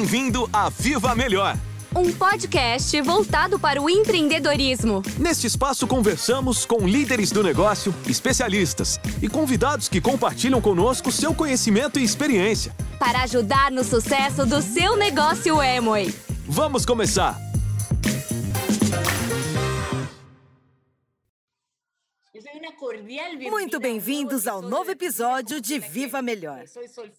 Bem-vindo a Viva Melhor! Um podcast voltado para o empreendedorismo. Neste espaço conversamos com líderes do negócio, especialistas e convidados que compartilham conosco seu conhecimento e experiência. Para ajudar no sucesso do seu negócio Amway. Vamos começar! Muito bem-vindos ao novo episódio de Viva Melhor.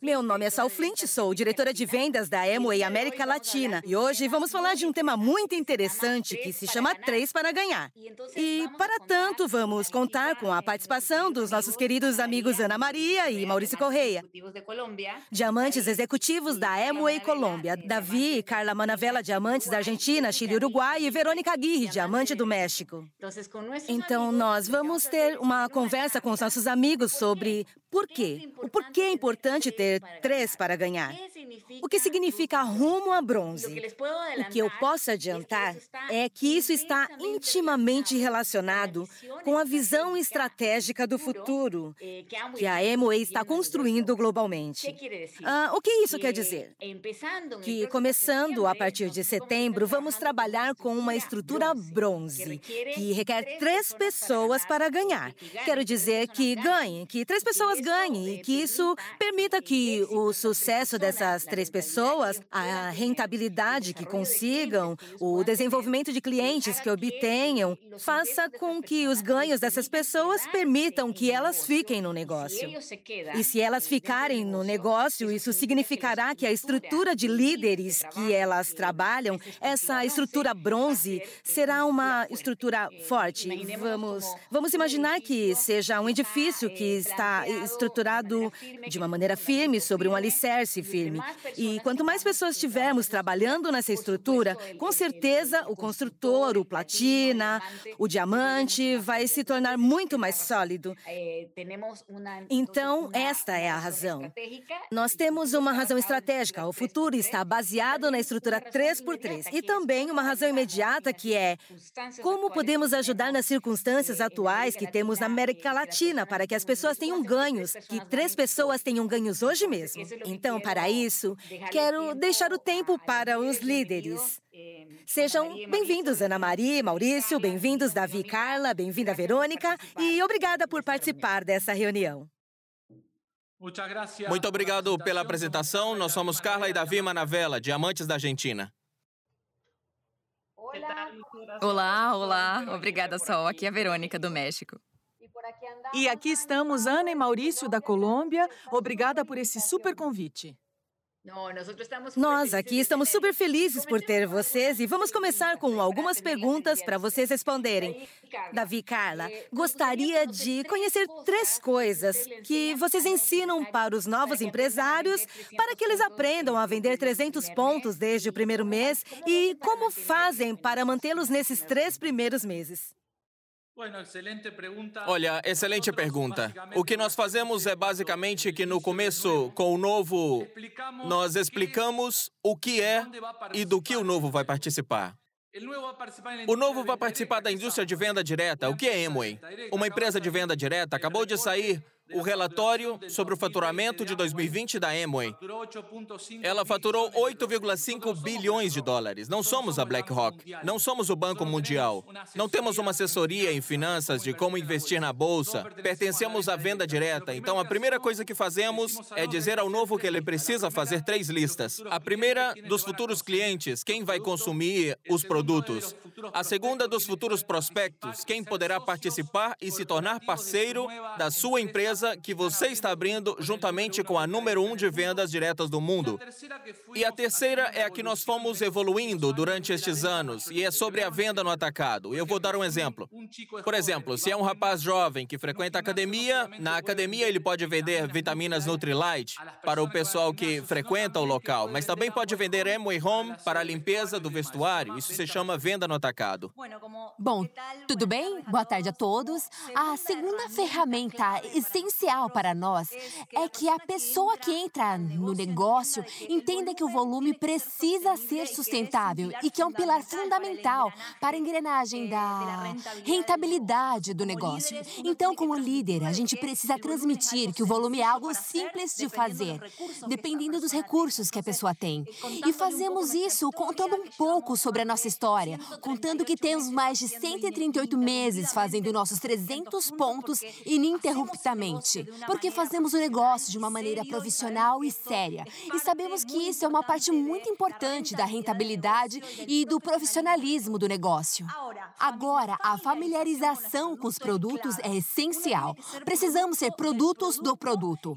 Meu nome é Sal Flint, sou diretora de vendas da Amway América Latina e hoje vamos falar de um tema muito interessante que se chama Três para Ganhar. E, para tanto, vamos contar com a participação dos nossos queridos amigos Ana Maria e Maurício Correia, diamantes executivos da Amway Colômbia, Davi e Carla Manavela, diamantes da Argentina, Chile e Uruguai, e Verônica Aguirre, diamante do México. Então, nós vamos ter uma conversa com os nossos amigos sobre por quê. O porquê é importante ter três para ganhar. O que significa rumo a bronze? O que eu posso adiantar é que isso está intimamente relacionado com a visão estratégica do futuro que a Amway está construindo globalmente. Ah, o que isso quer dizer? Que, começando a partir de setembro, vamos trabalhar com uma estrutura bronze, que requer três pessoas para ganhar. Quero dizer que ganhem, que três pessoas ganhem e que isso permita que o sucesso dessas três pessoas, a rentabilidade que consigam, o desenvolvimento de clientes que obtenham, faça com que os ganhos dessas pessoas permitam que elas fiquem no negócio. E se elas ficarem no negócio, isso significará que a estrutura de líderes que elas trabalham, essa estrutura bronze, será uma estrutura forte. Vamos, vamos imaginar que seja um edifício que está estruturado de uma maneira firme sobre um alicerce firme. E quanto mais pessoas tivermos trabalhando nessa estrutura, com certeza o construtor, o platina, o diamante vai se tornar muito mais sólido. Então, esta é a razão. Nós temos uma razão estratégica. O futuro está baseado na estrutura 3x3 e também uma razão imediata que é como podemos ajudar nas circunstâncias atuais que temos na América Latina para que as pessoas tenham ganhos, que três pessoas tenham ganhos hoje mesmo. Então, para isso, quero deixar o tempo para os líderes. Sejam bem-vindos, Ana Maria, Maurício, bem-vindos, Davi e Carla, bem-vinda, Verônica, e obrigada por participar dessa reunião. Muito obrigado pela apresentação. Nós somos Carla e Davi Manavela, diamantes da Argentina. Olá, olá. Obrigada, Sol. Aqui é a Verônica, do México. E aqui estamos, Ana e Maurício, da Colômbia. Obrigada por esse super convite. Nós aqui estamos super felizes por ter vocês e vamos começar com algumas perguntas para vocês responderem. Davi e Carla, gostaria de conhecer três coisas que vocês ensinam para os novos empresários para que eles aprendam a vender 300 pontos desde o primeiro mês e como fazem para mantê-los nesses três primeiros meses. Olha, excelente pergunta. O que nós fazemos é basicamente que no começo, com o novo, nós explicamos o que é e do que o novo vai participar. O novo vai participar da indústria de venda direta. O que é Amway? Uma empresa de venda direta acabou de sair o relatório sobre o faturamento de 2020 da Amway. Ela faturou 8,5 bilhões de dólares. Não somos a BlackRock, não somos o Banco Mundial, não temos uma assessoria em finanças de como investir na bolsa, pertencemos à venda direta. Então, a primeira coisa que fazemos é dizer ao novo que ele precisa fazer três listas. A primeira, dos futuros clientes, quem vai consumir os produtos. A segunda, dos futuros prospectos, quem poderá participar e se tornar parceiro da sua empresa que você está abrindo juntamente com a número um de vendas diretas do mundo. E a terceira é a que nós fomos evoluindo durante estes anos, e é sobre a venda no atacado. Eu vou dar um exemplo. Por exemplo, se é um rapaz jovem que frequenta a academia, na academia ele pode vender vitaminas Nutrilite para o pessoal que frequenta o local, mas também pode vender Amway Home para a limpeza do vestuário. Isso se chama venda no atacado. Bom, tudo bem? Boa tarde a todos. A segunda ferramenta essencial essencial para nós é que a pessoa que entra no negócio entenda que o volume precisa ser sustentável e que é um pilar fundamental para a engrenagem da rentabilidade do negócio. Então, como líder, a gente precisa transmitir que o volume é algo simples de fazer, dependendo dos recursos que a pessoa tem. E fazemos isso contando um pouco sobre a nossa história, contando que temos mais de 138 meses fazendo nossos 300 pontos ininterruptamente, porque fazemos o negócio de uma maneira profissional e séria. E sabemos que isso é uma parte muito importante da rentabilidade e do profissionalismo do negócio. Agora, a familiarização com os produtos é essencial. Precisamos ser produtos do produto.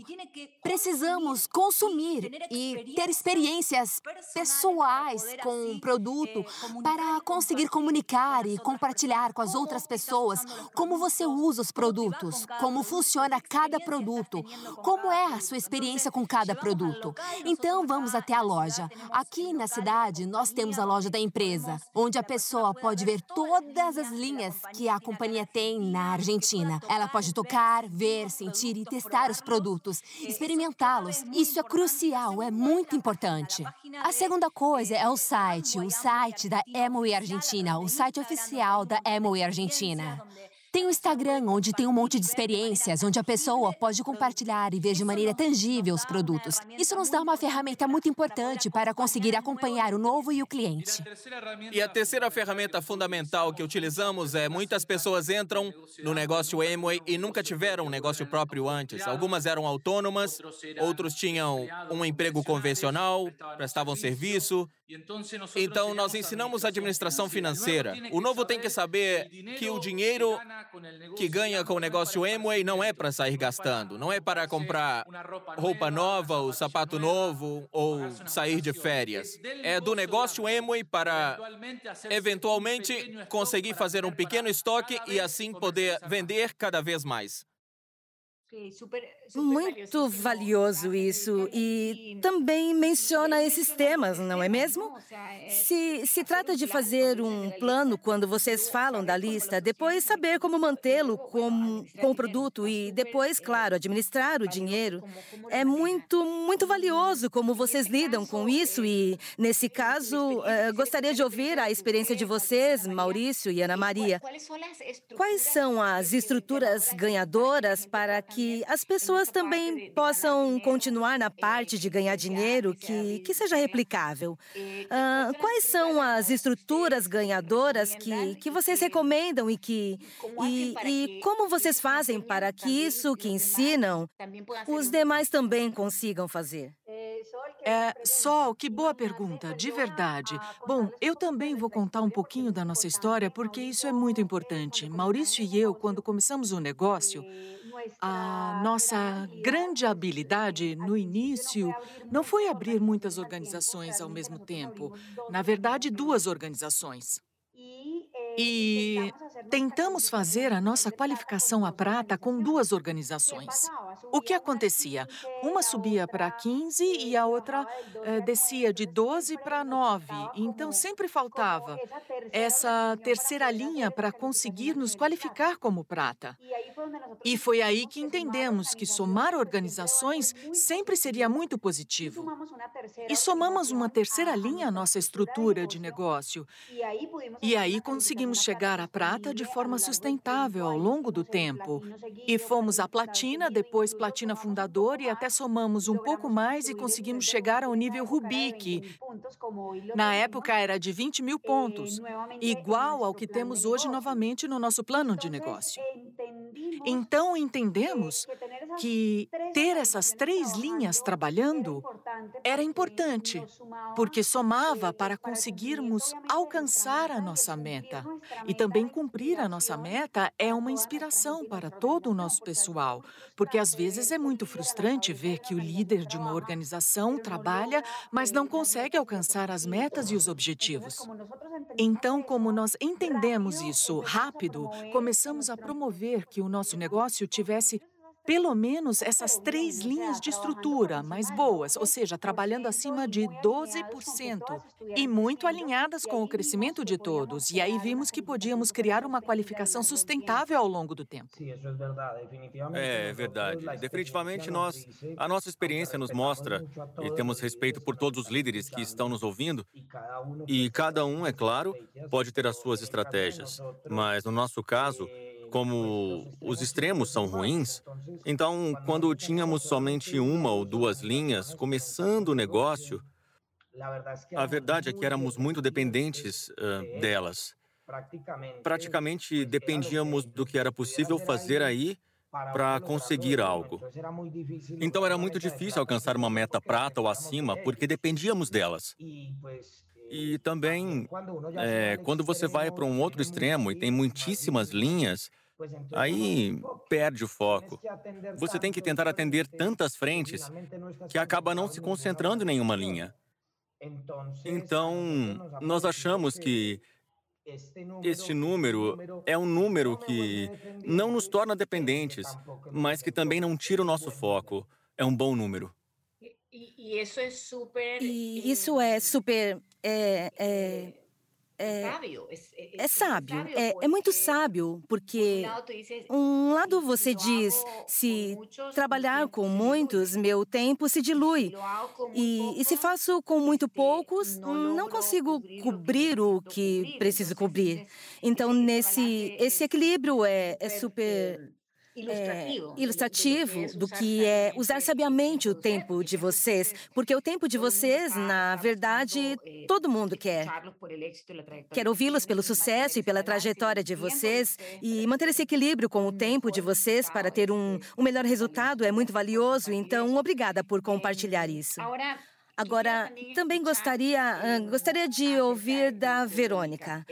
Precisamos consumir e ter experiências pessoais com o produto para conseguir comunicar e compartilhar com as outras pessoas como você usa os produtos, como funciona cada produto, como é a sua experiência com cada produto. Então, vamos até a loja. Aqui na cidade, nós temos a loja da empresa, onde a pessoa pode ver todas as linhas que a companhia tem na Argentina. Ela pode tocar, ver, sentir e testar os produtos, experimentá-los. Isso é crucial, é muito importante. A segunda coisa é o site, o site da Amway Argentina, o site oficial da Amway Argentina. Tem o Instagram, onde tem um monte de experiências, onde a pessoa pode compartilhar e ver de maneira tangível os produtos. Isso nos dá uma ferramenta muito importante para conseguir acompanhar o novo e o cliente. E a terceira ferramenta fundamental que utilizamos é muitas pessoas entram no negócio Amway e nunca tiveram um negócio próprio antes. Algumas eram autônomas, outros tinham um emprego convencional, prestavam serviço. Então, nós ensinamos administração financeira. O novo tem que saber que o dinheiro que ganha com o negócio Amway não é para sair gastando, não é para comprar roupa nova, ou sapato novo ou sair de férias. É do negócio Amway para eventualmente conseguir fazer um pequeno estoque e assim poder vender cada vez mais. Muito valioso isso. E também menciona esses temas, não é mesmo? Se se trata de fazer um plano quando vocês falam da lista, depois saber como mantê-lo com, com o produto e depois, claro, administrar o dinheiro. É muito, muito valioso como vocês lidam com isso e, nesse caso, uh, gostaria de ouvir a experiência de vocês, Maurício e Ana Maria. Quais são as estruturas ganhadoras para que as pessoas também possam continuar na parte de ganhar dinheiro que, que seja replicável? Uh, quais são as estruturas ganhadoras que, que vocês recomendam e que e, e como vocês fazem para que isso que ensinam os demais também consigam fazer? É, Sol, que boa pergunta, de verdade. Bom, eu também vou contar um pouquinho da nossa história porque isso é muito importante. Maurício e eu, quando começamos o negócio, a nossa grande habilidade no início não foi abrir muitas organizações ao mesmo tempo. Na verdade, duas organizações. E tentamos fazer a nossa qualificação à prata com duas organizações. O que acontecia? Uma subia para 15 e a outra eh, descia de 12 para 9. Então sempre faltava essa terceira linha para conseguir nos qualificar como prata. E foi aí que entendemos que somar organizações sempre seria muito positivo. E somamos uma terceira linha à nossa estrutura de negócio. E aí conseguimos chegar à prata de forma sustentável ao longo do tempo. E fomos à platina, depois platina fundador e até somamos um pouco mais e conseguimos chegar ao nível Rubi, que na época era de 20 mil pontos, igual ao que temos hoje novamente no nosso plano de negócio. Então entendemos que ter essas três linhas trabalhando era importante, porque somava para conseguirmos alcançar a nossa meta. E também cumprir a nossa meta é uma inspiração para todo o nosso pessoal, porque às vezes é muito frustrante ver que o líder de uma organização trabalha, mas não consegue alcançar as metas e os objetivos. Então, como nós entendemos isso rápido, começamos a promover que o nosso negócio tivesse pelo menos essas três linhas de estrutura mais boas, ou seja, trabalhando acima de 12% e muito alinhadas com o crescimento de todos. E aí vimos que podíamos criar uma qualificação sustentável ao longo do tempo. É verdade. Definitivamente nós, a nossa experiência nos mostra e temos respeito por todos os líderes que estão nos ouvindo e cada um, é claro, pode ter as suas estratégias. Mas no nosso caso, como os extremos são ruins, então, quando tínhamos somente uma ou duas linhas começando o negócio, a verdade é que éramos muito dependentes uh, delas. Praticamente dependíamos do que era possível fazer aí para conseguir algo. Então era muito difícil alcançar uma meta prata ou acima porque dependíamos delas. E também, é, quando você vai para um outro extremo e tem muitíssimas linhas, Aí perde o foco. Você tem que tentar atender tantas frentes que acaba não se concentrando em nenhuma linha. Então, nós achamos que este número é um número que não nos torna dependentes, mas que também não tira o nosso foco. É um bom número. E isso é super. E isso é super. É, é é, é sábio, é, é muito sábio, porque um lado você diz, se trabalhar com muitos, meu tempo se dilui. E, e se faço com muito poucos, não consigo cobrir o que preciso cobrir. Então, nesse esse equilíbrio é, é super é, ilustrativo? do que é usar sabiamente o tempo de vocês, porque o tempo de vocês, na verdade, todo mundo quer. Quer ouvi-los pelo sucesso e pela trajetória de vocês e manter esse equilíbrio com o tempo de vocês para ter um, um melhor resultado é muito valioso, então obrigada por compartilhar isso. Agora, também gostaria, gostaria de ouvir da Verônica.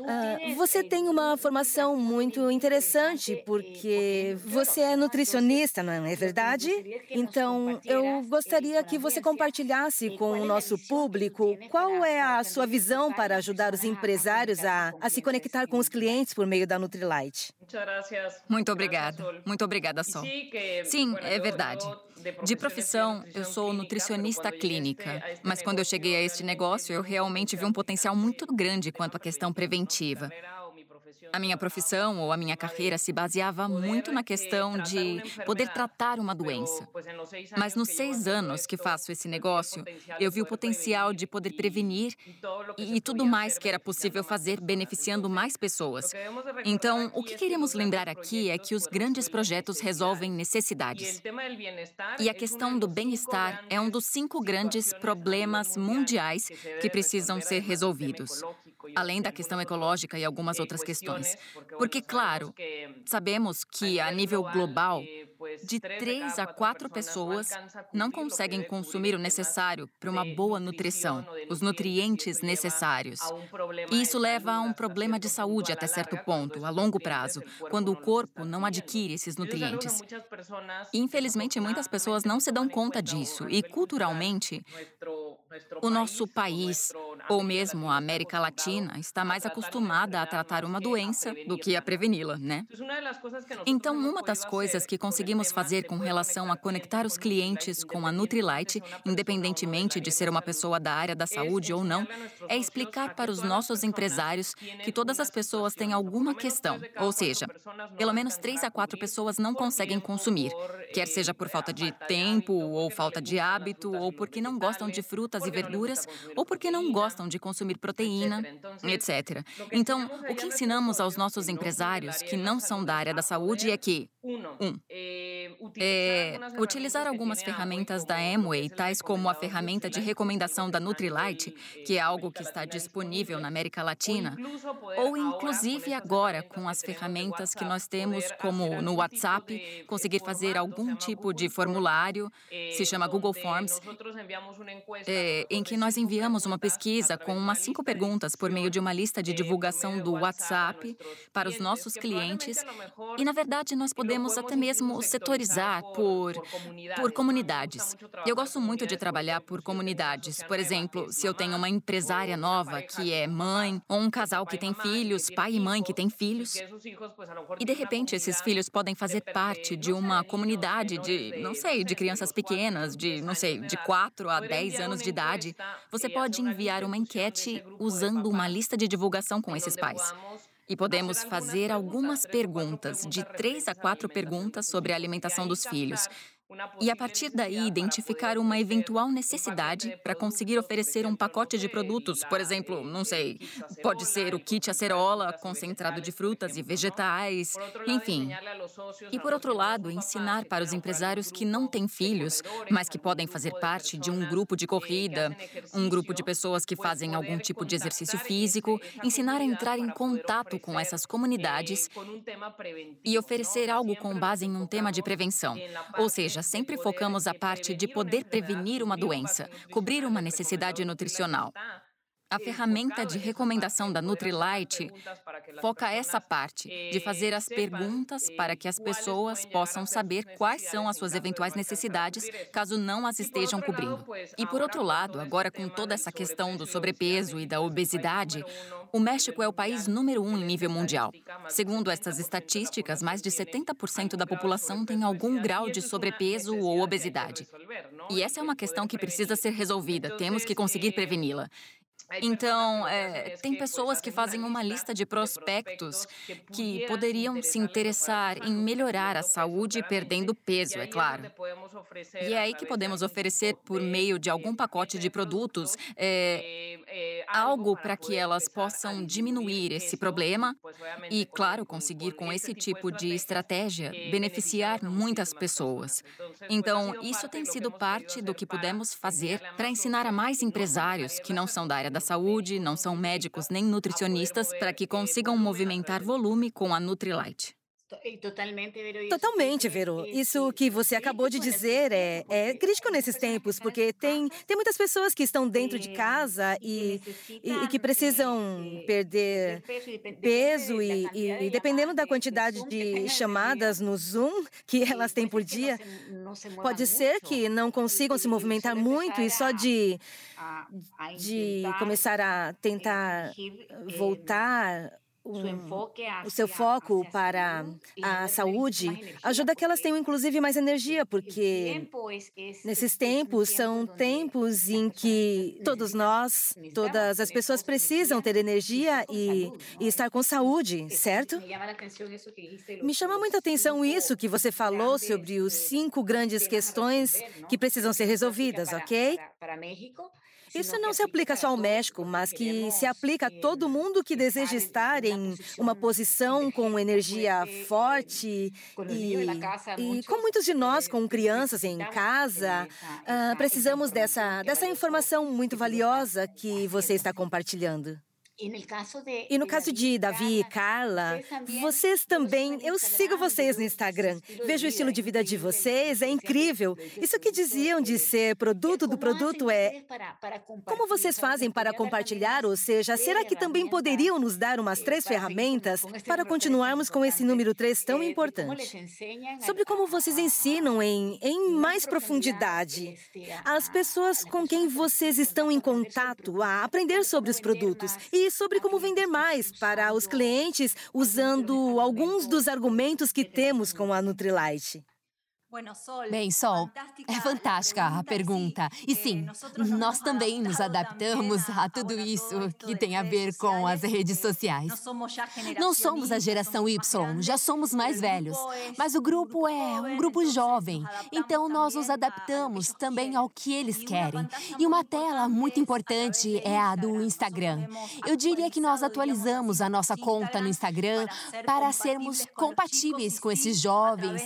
Uh, você tem uma formação muito interessante, porque você é nutricionista, não é verdade? Então, eu gostaria que você compartilhasse com o nosso público qual é a sua visão para ajudar os empresários a, a se conectar com os clientes por meio da Nutrilite. Muito obrigada. Muito obrigada, Sol. Sim, é verdade. De profissão, eu sou nutricionista clínica, mas quando eu cheguei a este negócio, eu realmente vi um potencial muito grande quanto à questão preventiva. A minha profissão ou a minha carreira se baseava muito na questão de poder tratar uma doença. Mas nos seis anos que faço esse negócio, eu vi o potencial de poder prevenir e tudo mais que era possível fazer beneficiando mais pessoas. Então, o que queremos lembrar aqui é que os grandes projetos resolvem necessidades. E a questão do bem-estar é um dos cinco grandes problemas mundiais que precisam ser resolvidos, além da questão ecológica e algumas outras questões. Porque, claro, sabemos que, a nível global, de três a quatro pessoas não conseguem consumir o necessário para uma boa nutrição, os nutrientes necessários. E isso leva a um problema de saúde até certo ponto, a longo prazo, quando o corpo não adquire esses nutrientes. Infelizmente, muitas pessoas não se dão conta disso e, culturalmente, o nosso país, ou mesmo a América Latina, está mais acostumada a tratar uma doença do que a preveni-la, né? Então, uma das coisas que conseguimos fazer com relação a conectar os clientes com a Nutrilite, independentemente de ser uma pessoa da área da saúde ou não, é explicar para os nossos empresários que todas as pessoas têm alguma questão, ou seja, pelo menos três a quatro pessoas não conseguem consumir, quer seja por falta de tempo, ou falta de hábito, ou porque não gostam de frutas frutas e verduras ou porque não gostam de consumir proteína, etc. Então, o que ensinamos aos nossos empresários que não são da área da saúde é que, um, é, utilizar algumas ferramentas da Amway, tais como a ferramenta de recomendação da Nutrilite, que é algo que está disponível na América Latina, ou inclusive agora com as ferramentas que nós temos, como no WhatsApp, conseguir fazer algum tipo de formulário, se chama Google Forms, é, em que nós enviamos uma pesquisa com umas cinco perguntas por meio de uma lista de divulgação do WhatsApp para os nossos clientes, e na verdade nós podemos até mesmo priorizar por, por comunidades. Eu gosto muito de trabalhar por comunidades. Por exemplo, se eu tenho uma empresária nova que é mãe, ou um casal que tem filhos, pai e mãe que têm filhos, e de repente esses filhos podem fazer parte de uma comunidade de, não sei, de crianças pequenas, de, não sei, de 4 a 10 anos de idade, você pode enviar uma enquete usando uma lista de divulgação com esses pais. E podemos fazer algumas perguntas, de três a quatro perguntas sobre a alimentação dos filhos. E a partir daí, identificar uma eventual necessidade para conseguir oferecer um pacote de produtos, por exemplo, não sei, pode ser o kit acerola, concentrado de frutas e vegetais, enfim. E por outro lado, ensinar para os empresários que não têm filhos, mas que podem fazer parte de um grupo de corrida, um grupo de pessoas que fazem algum tipo de exercício físico, ensinar a entrar em contato com essas comunidades e oferecer algo com base em um tema de prevenção. Ou seja, seja, sempre focamos a parte de poder prevenir uma doença, cobrir uma necessidade nutricional. A ferramenta de recomendação da Nutrilite foca essa parte, de fazer as perguntas para que as pessoas possam saber quais são as suas eventuais necessidades, caso não as estejam cobrindo. E por outro lado, agora com toda essa questão do sobrepeso e da obesidade, o México é o país número um em nível mundial. Segundo estas estatísticas, mais de 70% da população tem algum grau de sobrepeso ou obesidade. E essa é uma questão que precisa ser resolvida, temos que conseguir preveni-la. Então, é, tem pessoas que fazem uma lista de prospectos que poderiam se interessar em melhorar a saúde perdendo peso, é claro. E é aí que podemos oferecer, por meio de algum pacote de produtos, é, algo para que elas possam diminuir esse problema e, claro, conseguir com esse tipo de estratégia beneficiar muitas pessoas. Então, isso tem sido parte do que pudemos fazer para ensinar a mais empresários que não são da área da saúde, não são médicos nem nutricionistas, para que consigam movimentar volume com a Nutrilite. Totalmente, Vero. Isso que você acabou de dizer é, é crítico nesses tempos, porque tem, tem muitas pessoas que estão dentro de casa e, e, e que precisam perder peso e, e, dependendo da quantidade de chamadas no Zoom que elas têm por dia, pode ser que não consigam se movimentar muito e só de, de começar a tentar voltar o seu foco para a saúde ajuda que elas tenham inclusive mais energia, porque nesses tempos são tempos em que todos nós, todas as pessoas precisam ter energia e, e estar com saúde, certo? Me chama muita atenção isso que você falou sobre os cinco grandes questões que precisam ser resolvidas, ok? Isso não se aplica só ao México, mas que se aplica a todo mundo que deseja estar em uma posição com energia forte e, e com muitos de nós com crianças em casa, uh, precisamos dessa, dessa informação muito valiosa que você está compartilhando. E no caso de Davi e Carla, vocês também, eu sigo vocês no Instagram, vejo o estilo de vida de vocês, é incrível. Isso que diziam de ser produto do produto é. Como vocês fazem para compartilhar? Ou seja, será que também poderiam nos dar umas três ferramentas para continuarmos com esse número três tão importante? Sobre como vocês ensinam em, em mais profundidade as pessoas com quem vocês estão em contato a aprender sobre os produtos e sobre como vender mais para os clientes usando alguns dos argumentos que temos com a Nutrilite. Bem, Sol, é fantástica a pergunta. E sim, nós também nos adaptamos a tudo isso que tem a ver com as redes sociais. Não somos a geração Y, já somos mais velhos. Mas o grupo é um grupo jovem, então nós nos adaptamos também ao que eles querem. E uma tela muito importante é a do Instagram. Eu diria que nós atualizamos a nossa conta no Instagram para sermos compatíveis com esses jovens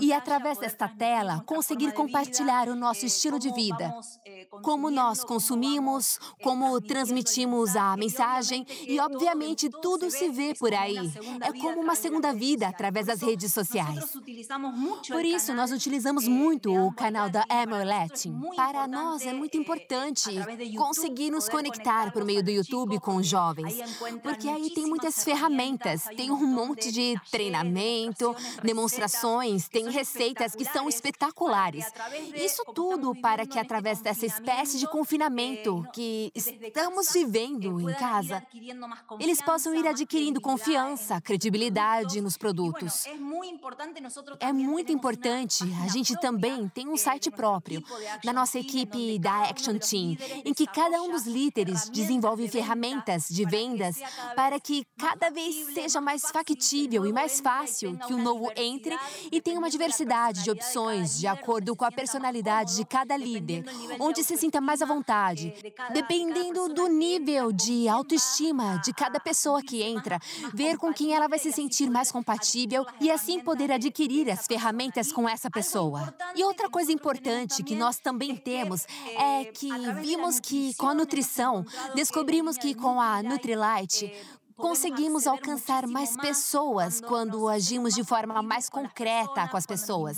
e através através desta tela, conseguir compartilhar o nosso estilo de vida, como nós consumimos, como transmitimos a mensagem e, obviamente, tudo se vê por aí. É como uma segunda vida através das redes sociais. Por isso, nós utilizamos muito o canal da Emily Latin. Para nós é muito importante conseguir nos conectar por meio do YouTube com os jovens, porque aí tem muitas ferramentas, tem um monte de treinamento, demonstrações, tem receitas ferramentas que são espetaculares. Isso tudo para que, através dessa espécie de confinamento que estamos vivendo em casa, eles possam ir adquirindo confiança, credibilidade nos produtos. É muito importante. A gente também tem um site próprio, da nossa equipe da Action Team, em que cada um dos líderes desenvolve ferramentas de vendas para que cada vez seja mais factível e mais fácil que o novo entre e tenha uma diversidade de opções de acordo com a personalidade de cada líder, onde se sinta mais à vontade, dependendo do nível de autoestima de cada pessoa que entra, ver com quem ela vai se sentir mais compatível e assim poder adquirir as ferramentas com essa pessoa. E outra coisa importante que nós também temos é que vimos que com a nutrição, descobrimos que com a Nutrilite, conseguimos alcançar mais pessoas quando agimos de forma mais concreta com as pessoas.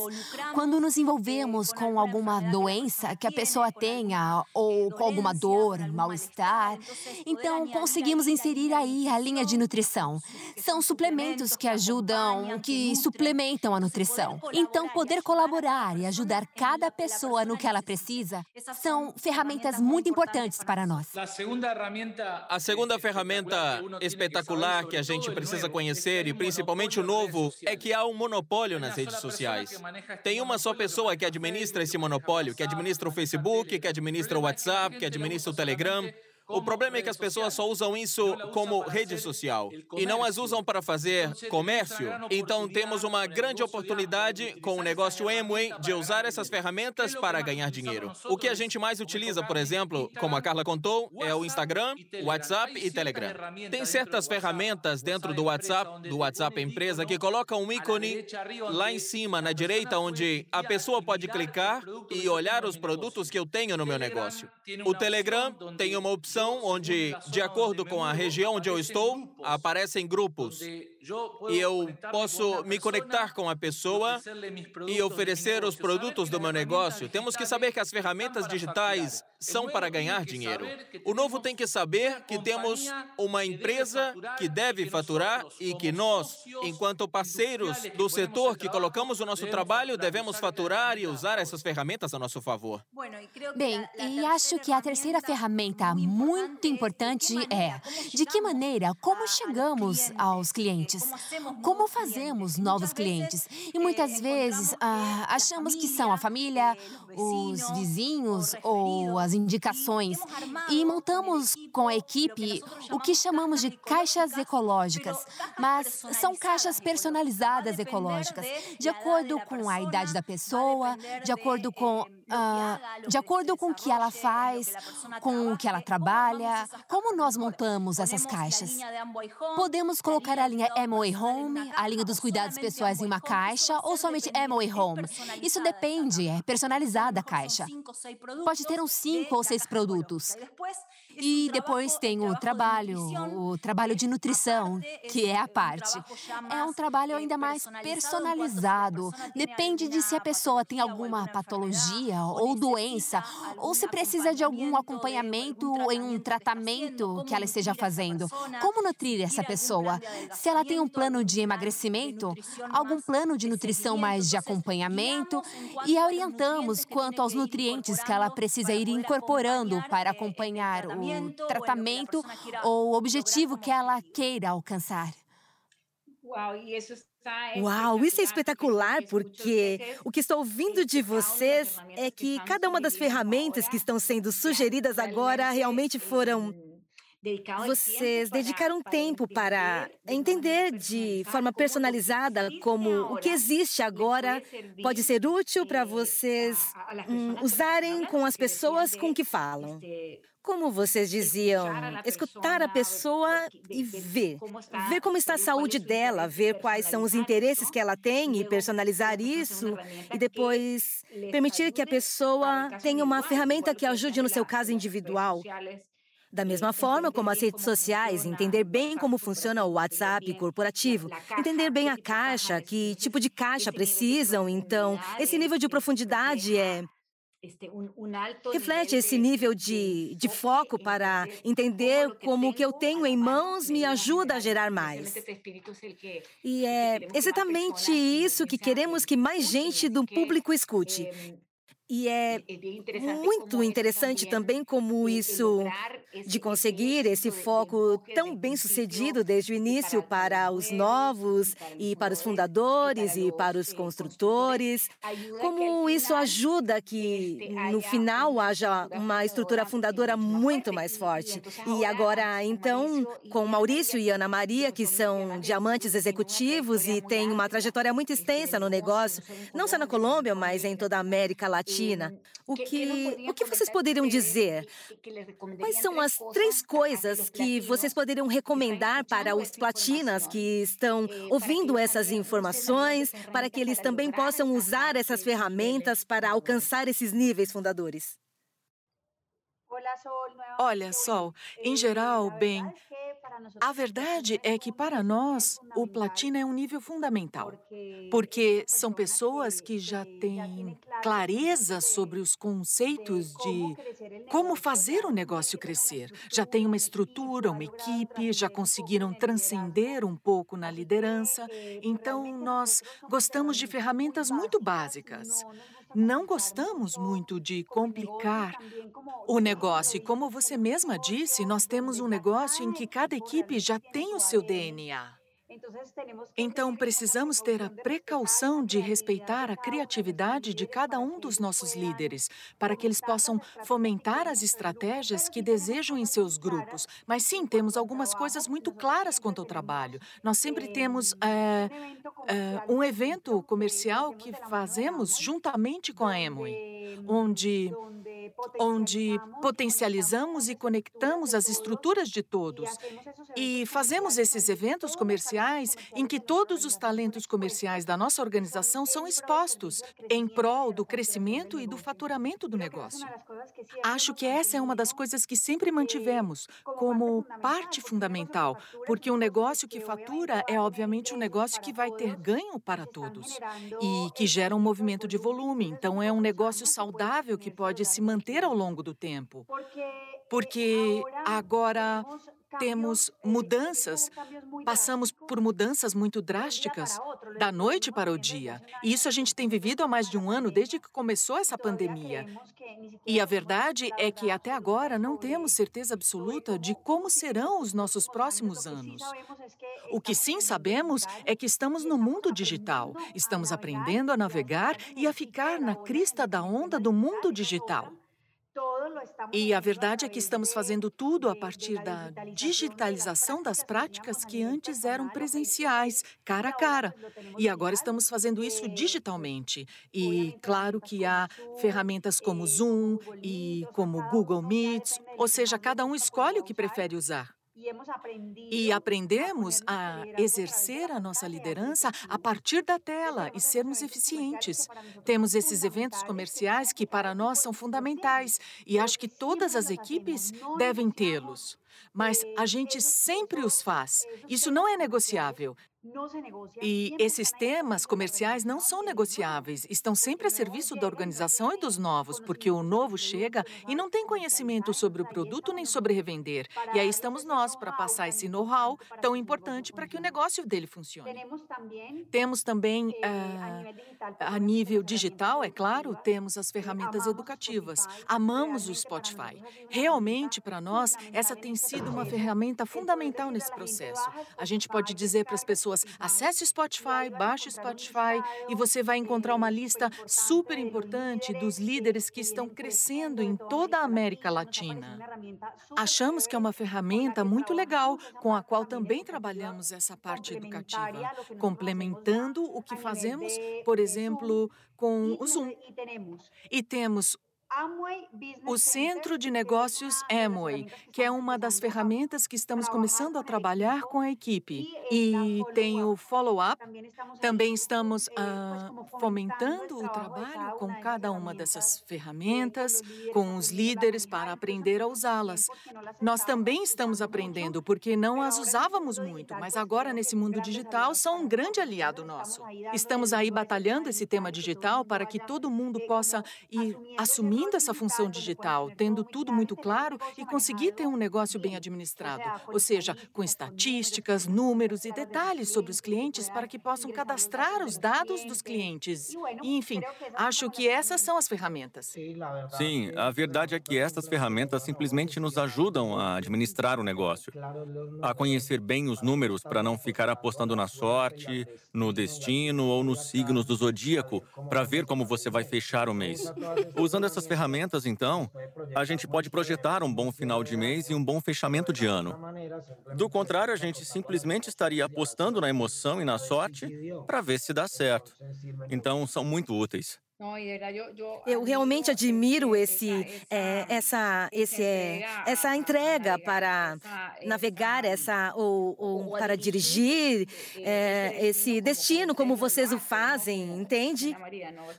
Quando nos envolvemos com alguma doença que a pessoa tenha, ou com alguma dor, mal-estar, então conseguimos inserir aí a linha de nutrição. São suplementos que ajudam, que suplementam a nutrição. Então, poder colaborar e ajudar cada pessoa no que ela precisa são ferramentas muito importantes para nós. A segunda ferramenta espetacular espetacular que a gente precisa conhecer, e principalmente o novo, é que há um monopólio nas redes sociais. Tem uma só pessoa que administra esse monopólio, que administra o Facebook, que administra o WhatsApp, que administra o Telegram. O problema é que as pessoas só usam isso como rede social. e não as usam para fazer comércio. Então temos uma grande oportunidade com o negócio Amway de usar essas ferramentas para ganhar dinheiro. O que a gente mais utiliza, por exemplo, como a Carla contou, é o Instagram, WhatsApp e Telegram. Tem certas ferramentas dentro do WhatsApp, do WhatsApp empresa, que colocam um ícone lá em cima, na direita, onde a pessoa pode clicar e olhar os produtos que eu tenho no meu negócio. O Telegram tem uma opção onde, de acordo com a região onde eu estou, aparecem grupos e eu posso me conectar com a pessoa e oferecer os produtos do meu negócio. Temos que saber que as ferramentas digitais são para ganhar dinheiro. O novo tem que saber que temos uma empresa que deve faturar e que nós, enquanto parceiros do setor que colocamos o nosso trabalho, devemos faturar e usar essas ferramentas a nosso favor. Bem, e acho que a terceira ferramenta muito importante é de que maneira, como chegamos aos clientes clientes? Como fazemos novos clientes? E muitas vezes ah, achamos que são a família, os vizinhos ou as indicações. E montamos com a equipe o que chamamos de caixas ecológicas, mas são caixas personalizadas ecológicas, de acordo com a idade da pessoa, de acordo com Uh, de acordo com o que ela faz, com o que ela trabalha, como nós montamos essas caixas? Podemos colocar a linha Amway Home, a linha dos cuidados pessoais em uma caixa, ou somente Amway Home? Isso depende, é personalizada a caixa. Pode ter uns cinco ou seis produtos. E depois tem o trabalho, o trabalho de nutrição, que é a parte. É um trabalho ainda mais personalizado. Depende de se a pessoa tem alguma patologia ou doença, ou se precisa de algum acompanhamento em um tratamento que ela esteja fazendo. Como nutrir essa pessoa? Se ela tem um plano de emagrecimento, algum plano de nutrição mais de acompanhamento, e a orientamos quanto aos nutrientes que ela precisa ir incorporando para acompanhar o tratamento ou o objetivo que ela queira alcançar. Uau, isso é espetacular, porque o que estou ouvindo de vocês é que cada uma das ferramentas que estão sendo sugeridas agora realmente foram vocês dedicaram tempo para entender de forma personalizada como o que existe agora pode ser útil para vocês hum, usarem com as pessoas com que falam. Como vocês diziam, escutar a pessoa e ver. Ver como está a saúde dela, ver quais são os interesses que ela tem e personalizar isso. E depois permitir que a pessoa tenha uma ferramenta que ajude no seu caso individual. Da mesma forma como as redes sociais, entender bem como funciona o WhatsApp corporativo, entender bem a caixa, que tipo de caixa precisam. Então, esse nível de profundidade é reflete esse nível de, de foco para entender como o que eu tenho em mãos me ajuda a gerar mais. E é exatamente isso que queremos que mais gente do público escute. E é muito interessante também como isso, de conseguir esse foco tão bem sucedido desde o início para os novos e para os fundadores e para os construtores, como isso ajuda que no final haja uma estrutura fundadora muito mais forte. E agora, então, com Maurício e Ana Maria, que são diamantes executivos e têm uma trajetória muito extensa no negócio, não só na Colômbia, mas em toda a América Latina Latina. O que, o que vocês poderiam dizer? Quais são as três coisas que vocês poderiam recomendar para os platinas que estão ouvindo essas informações, para que eles também possam usar essas ferramentas para alcançar esses níveis fundadores? Olha, Sol, em geral, bem, a verdade é que para nós o platina é um nível fundamental, porque são pessoas que já têm clareza sobre os conceitos de como fazer o negócio crescer. Já têm uma estrutura, uma equipe, já conseguiram transcender um pouco na liderança. Então, nós gostamos de ferramentas muito básicas não gostamos muito de complicar o negócio. E como você mesma disse, nós temos um negócio em que cada equipe já tem o seu DNA. Então, precisamos ter a precaução de respeitar a criatividade de cada um dos nossos líderes, para que eles possam fomentar as estratégias que desejam em seus grupos. Mas sim, temos algumas coisas muito claras quanto ao trabalho. Nós sempre temos é, é, um evento comercial que fazemos juntamente com a Emui, onde onde potencializamos e conectamos as estruturas de todos. E fazemos esses eventos comerciais em que todos os talentos comerciais da nossa organização são expostos em prol do crescimento e do faturamento do negócio. Acho que essa é uma das coisas que sempre mantivemos como parte fundamental, porque um negócio que fatura é obviamente um negócio que vai ter ganho para todos e que gera um movimento de volume. Então é um negócio saudável que pode se manter ao longo do tempo. Porque agora temos mudanças, passamos por mudanças muito drásticas da noite para o dia. E isso a gente tem vivido há mais de um ano, desde que começou essa pandemia. E a verdade é que até agora não temos certeza absoluta de como serão os nossos próximos anos. O que sim sabemos é que estamos no mundo digital, estamos aprendendo a navegar e a ficar na crista da onda do mundo digital. E a verdade é que estamos fazendo tudo a partir da digitalização das práticas que antes eram presenciais, cara a cara. E agora estamos fazendo isso digitalmente. E claro que há ferramentas como Zoom e como Google Meets, ou seja, cada um escolhe o que prefere usar. E aprendemos a exercer a nossa liderança a partir da tela e sermos eficientes. Temos esses eventos comerciais que para nós são fundamentais e acho que todas as equipes devem tê-los. Mas a gente sempre os faz. Isso não é negociável. E esses temas comerciais não são negociáveis, estão sempre a serviço da organização e dos novos, porque o novo chega e não tem conhecimento sobre o produto nem sobre revender. E aí estamos nós para passar esse know-how tão importante para que o negócio dele funcione. Temos também, uh, a nível digital, é claro, temos as ferramentas educativas. Amamos o Spotify. Realmente, para nós, essa tem sido uma ferramenta fundamental nesse processo. A gente pode dizer para as pessoas. Acesse Spotify, baixe Spotify e você vai encontrar uma lista super importante dos líderes que estão crescendo em toda a América Latina. Achamos que é uma ferramenta muito legal, com a qual também trabalhamos essa parte educativa, complementando o que fazemos, por exemplo, com o Zoom. E temos O Centro de Negócios Amway, que é uma das ferramentas que estamos começando a trabalhar com a equipe. E tem o follow-up. Também estamos uh, fomentando o trabalho com cada uma dessas ferramentas, com os líderes para aprender a usá-las. Nós também estamos aprendendo, porque não as usávamos muito, mas agora, nesse mundo digital, são um grande aliado nosso. Estamos aí batalhando esse tema digital para que todo mundo possa ir assumindo essa função digital, tendo tudo muito claro e conseguir ter um negócio bem administrado, ou seja, com estatísticas, números e detalhes sobre os clientes para que possam cadastrar os dados dos clientes. E, enfim, acho que essas são as ferramentas. Sim, a verdade é que estas ferramentas simplesmente nos ajudam a administrar o negócio, a conhecer bem os números para não ficar apostando na sorte, no destino ou nos signos do zodíaco para ver como você vai fechar o mês. Usando essas ferramentas, então, a gente pode projetar um bom final de mês e um bom fechamento de ano. Do contrário, a gente simplesmente estaria apostando na emoção e na sorte para ver se dá certo. Então, são muito úteis. Eu realmente admiro esse, é, essa, esse, é, essa entrega para navegar essa ou, ou para dirigir é, esse destino como vocês o fazem, entende?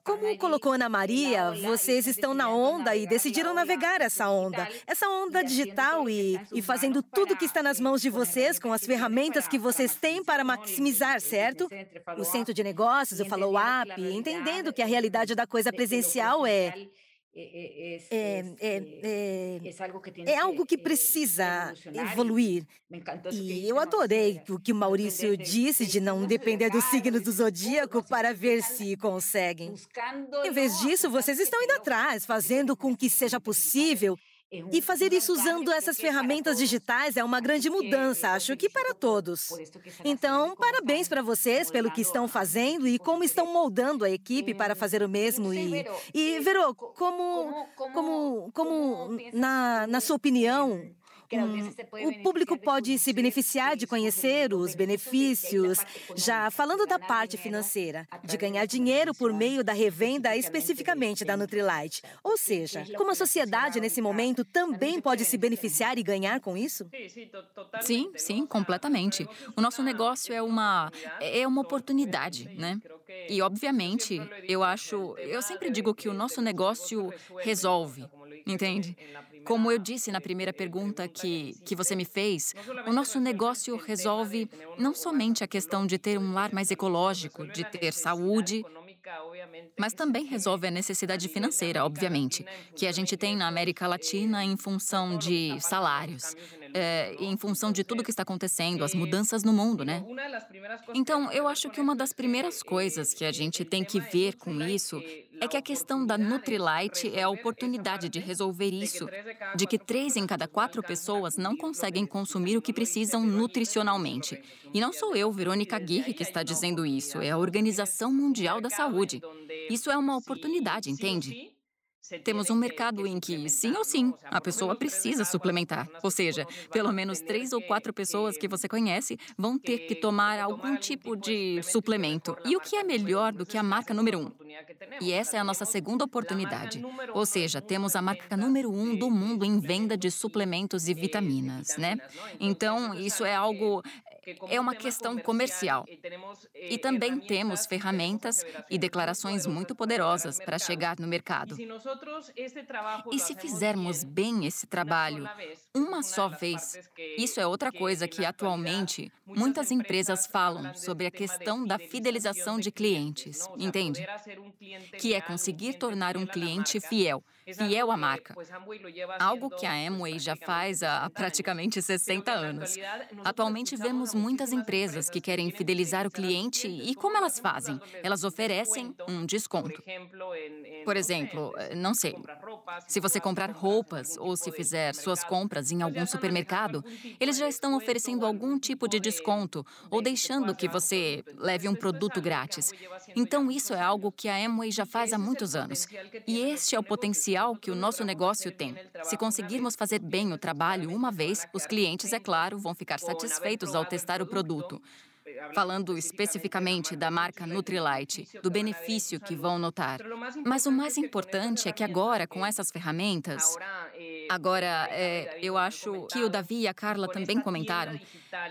Como colocou Ana Maria, vocês estão na onda e decidiram navegar essa onda, essa onda digital e, e fazendo tudo que está nas mãos de vocês com as ferramentas que vocês têm para maximizar, certo? O centro de negócios, o follow-up, entendendo que a realidade da coisa presencial é é, é, é, é, algo que precisa evoluir. E eu adorei o que o Maurício disse de não depender dos signos do zodíaco para ver se conseguem. Em vez disso, vocês estão indo atrás, fazendo com que seja possível e fazer isso usando essas ferramentas digitais é uma grande mudança, acho que para todos. Então, parabéns para vocês pelo que estão fazendo e como estão moldando a equipe para fazer o mesmo. E, e Vero, como, como, como na, na sua opinião, Hum, o público pode se beneficiar de conhecer os benefícios, já falando da parte financeira, de ganhar dinheiro por meio da revenda especificamente da Nutrilite. Ou seja, como a sociedade nesse momento também pode se beneficiar e ganhar com isso? Sim, sim, completamente. O nosso negócio é uma é uma oportunidade, né? E obviamente, eu acho, eu sempre digo que o nosso negócio resolve, entende? Como eu disse na primeira pergunta que, que você me fez, o nosso negócio resolve não somente a questão de ter um lar mais ecológico, de ter saúde, mas também resolve a necessidade financeira, obviamente, que a gente tem na América Latina em função de salários, é, em função de tudo que está acontecendo, as mudanças no mundo, né? Então, eu acho que uma das primeiras coisas que a gente tem que ver com isso é que a questão da Nutrilite é a oportunidade de resolver isso, de que três em cada quatro pessoas não conseguem consumir o que precisam nutricionalmente. E não sou eu, Verônica Aguirre, que está dizendo isso, é a Organização Mundial da Saúde. Isso é uma oportunidade, entende? Temos um mercado em que, sim ou sim, a pessoa precisa suplementar. Ou seja, pelo menos três ou quatro pessoas que você conhece vão ter que tomar algum tipo de suplemento. E o que é melhor do que a marca número um? E essa é a nossa segunda oportunidade. Ou seja, temos a marca número um do mundo em venda de suplementos e vitaminas, né? Então, isso é algo é uma questão comercial. E também temos ferramentas e declarações muito poderosas para chegar no mercado. E se fizermos bem esse trabalho uma só vez, isso é outra coisa que atualmente muitas empresas falam sobre a questão da fidelização de clientes, entende? Que é conseguir tornar um cliente fiel fiel à marca. Algo que a Amway já faz há praticamente 60 anos. Atualmente vemos muitas empresas que querem fidelizar o cliente e como elas fazem? Elas oferecem um desconto. Por exemplo, não sei, se você comprar roupas ou se fizer suas compras em algum supermercado, eles já estão oferecendo algum tipo de desconto ou deixando que você leve um produto grátis. Então, isso é algo que a Amway já faz há muitos anos. E este é o potencial que o nosso negócio tem. Se conseguirmos fazer bem o trabalho uma vez, os clientes, é claro, vão ficar satisfeitos ao testar o produto. falando especificamente da marca Nutrilite, do benefício que vão notar. Mas o mais importante é que agora, com essas ferramentas, agora é, eu acho que o Davi e a Carla também comentaram,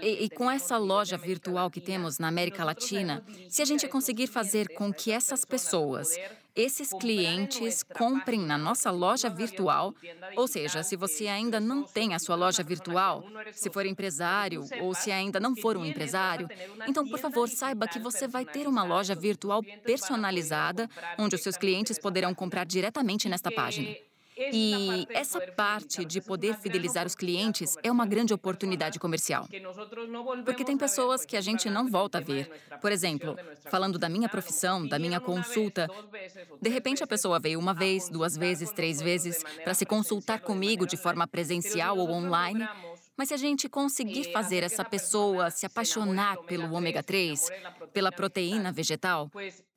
e, e com essa loja virtual que temos na América Latina, se a gente conseguir fazer com que essas pessoas esses clientes comprem na nossa loja virtual. Ou seja, se você ainda não tem a sua loja virtual, se for empresário ou se ainda não for um empresário, então, por favor, saiba que você vai ter uma loja virtual personalizada, onde os seus clientes poderão comprar diretamente nesta página. E essa parte de poder fidelizar os clientes é uma grande oportunidade comercial. Porque tem pessoas que a gente não volta a ver. Por exemplo, falando da minha profissão, da minha consulta, de repente a pessoa veio uma vez, duas vezes, três vezes para se consultar comigo de forma presencial ou online. Mas se a gente conseguir fazer essa pessoa se apaixonar pelo ômega 3, pela proteína vegetal,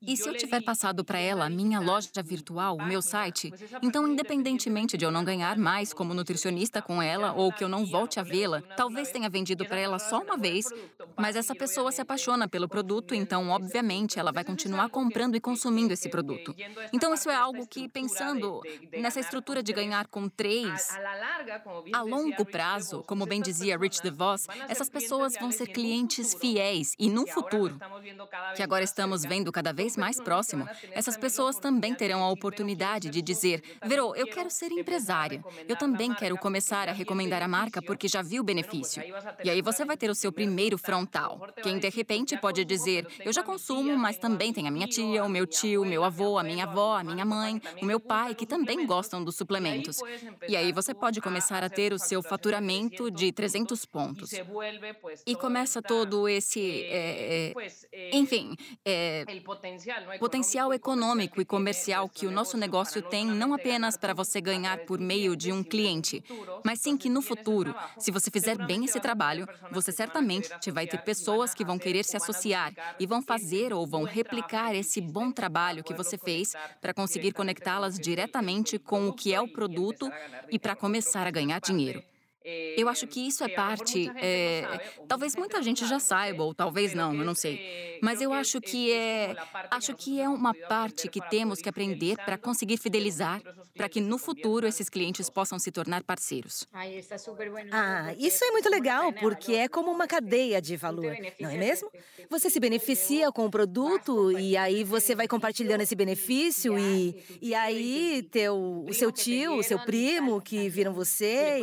e se eu tiver passado para ela a minha loja virtual, o meu site, então, independentemente de eu não ganhar mais como nutricionista com ela ou que eu não volte a vê-la, talvez tenha vendido para ela só uma vez, mas essa pessoa se apaixona pelo produto, então, obviamente, ela vai continuar comprando e consumindo esse produto. Então, isso é algo que, pensando nessa estrutura de ganhar com três, a longo prazo, como bem dizia Rich DeVos, essas pessoas vão ser clientes fiéis e, no futuro, que agora estamos vendo cada vez mais próximo, essas pessoas também terão a oportunidade de dizer: Verô, eu quero ser empresária. Eu também quero começar a recomendar a marca porque já vi o benefício. E aí você vai ter o seu primeiro frontal. Quem de repente pode dizer: Eu já consumo, mas também tem a minha tia, o meu tio, o meu avô, a minha avó, a minha mãe, o meu pai, que também gostam dos suplementos. E aí você pode começar a ter o seu faturamento de 300 pontos. E começa todo esse. É, enfim, é, potencial econômico e comercial que o nosso negócio tem não apenas para você ganhar por meio de um cliente, mas sim que no futuro, se você fizer bem esse trabalho, você certamente vai ter pessoas que vão querer se associar e vão fazer ou vão replicar esse bom trabalho que você fez para conseguir conectá-las diretamente com o que é o produto e para começar a ganhar dinheiro. Eu acho que isso é parte. É, talvez muita gente já saiba, ou talvez não, eu não sei. Mas eu acho que é. Acho que é uma parte que temos que aprender para conseguir fidelizar, para que no futuro esses clientes possam se tornar parceiros. Ah, isso é muito legal, porque é como uma cadeia de valor, não é mesmo? Você se beneficia com o produto e aí você vai compartilhando esse benefício e, e aí teu, o seu tio, o seu primo que viram você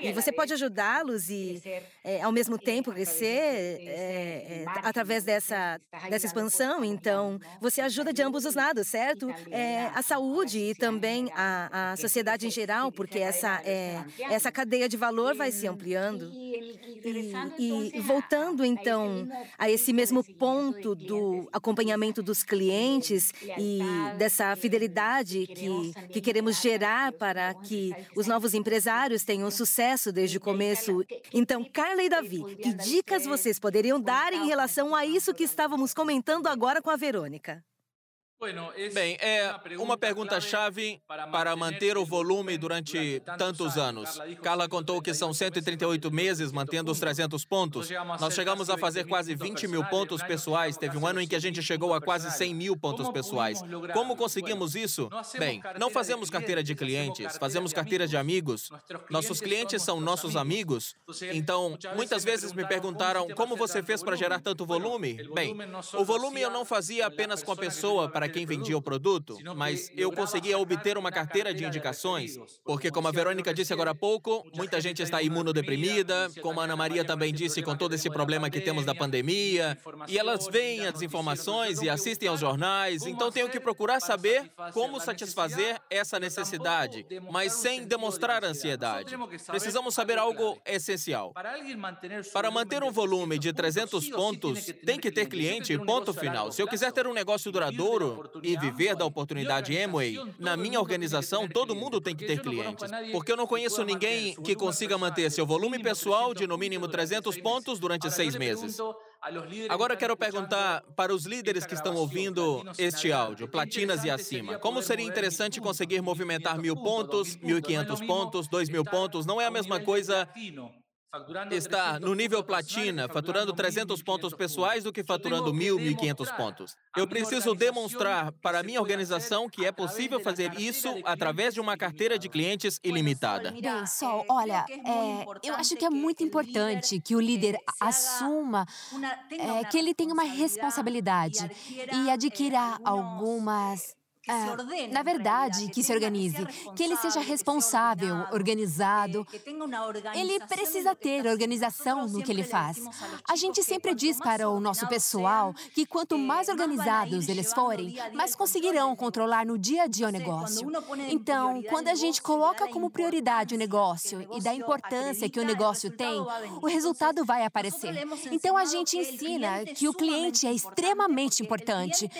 e e você pode ajudá-los e, é, ao mesmo tempo, crescer é, é, através dessa, dessa expansão. Então, você ajuda de ambos os lados, certo? É, a saúde e também a, a sociedade em geral, porque essa, é, essa cadeia de valor vai se ampliando. E, e voltando, então, a esse mesmo ponto do acompanhamento dos clientes e dessa fidelidade que, que queremos gerar para que os novos empresários tenham sucesso sucesso desde o começo. Então, Carla e Davi, que dicas vocês poderiam dar em relação a isso que estávamos comentando agora com a Verônica? Bem, é uma pergunta-chave para manter o volume durante tantos anos. Carla contou que são 138 meses mantendo os 300 pontos. Nós chegamos a fazer quase 20 mil pontos pessoais. Teve um ano em que a gente chegou a quase 100 mil pontos pessoais. Como conseguimos isso? Bem, não fazemos carteira de clientes, fazemos carteira de amigos. Nossos clientes são nossos amigos. Então, muitas vezes me perguntaram como você fez para gerar tanto volume? Bem, o volume eu não fazia apenas com a pessoa para quem vendia o produto, mas eu conseguia obter uma carteira de indicações, porque, como a Verônica disse agora há pouco, muita gente está imunodeprimida, como a Ana Maria também disse, com todo esse problema que temos da pandemia, e elas veem as informações e assistem aos jornais, então tenho que procurar saber como satisfazer essa necessidade, mas sem demonstrar ansiedade. Precisamos saber algo essencial. Para manter um volume de 300 pontos, tem que ter cliente, ponto final. Se eu quiser ter um negócio duradouro, e viver da oportunidade Amway, na minha organização, todo mundo tem que ter clientes. Porque eu não conheço ninguém que consiga manter seu volume pessoal de no mínimo 300 pontos durante seis meses. Agora quero perguntar para os líderes que estão ouvindo este áudio, platinas e acima, como seria interessante conseguir movimentar mil pontos, mil e quinhentos pontos, dois mil pontos? Não é a mesma coisa está no nível platina, faturando 300 pontos pessoais do que faturando 1.000, 1.500 pontos. Eu preciso demonstrar para a minha organização que é possível fazer isso através de uma carteira de clientes ilimitada. Bem, Sol, olha, é, eu acho que é muito importante que o líder assuma é, que ele tem uma responsabilidade e adquira algumas é, na verdade, que se organize, que ele seja responsável, organizado. Ele precisa ter organização no que ele faz. A gente sempre diz para o nosso pessoal que quanto mais organizados eles forem, mais conseguirão controlar no dia a dia o negócio. Então, quando a gente coloca como prioridade o negócio e da importância que o negócio tem, o resultado vai aparecer. Então, a gente ensina que o cliente é extremamente importante,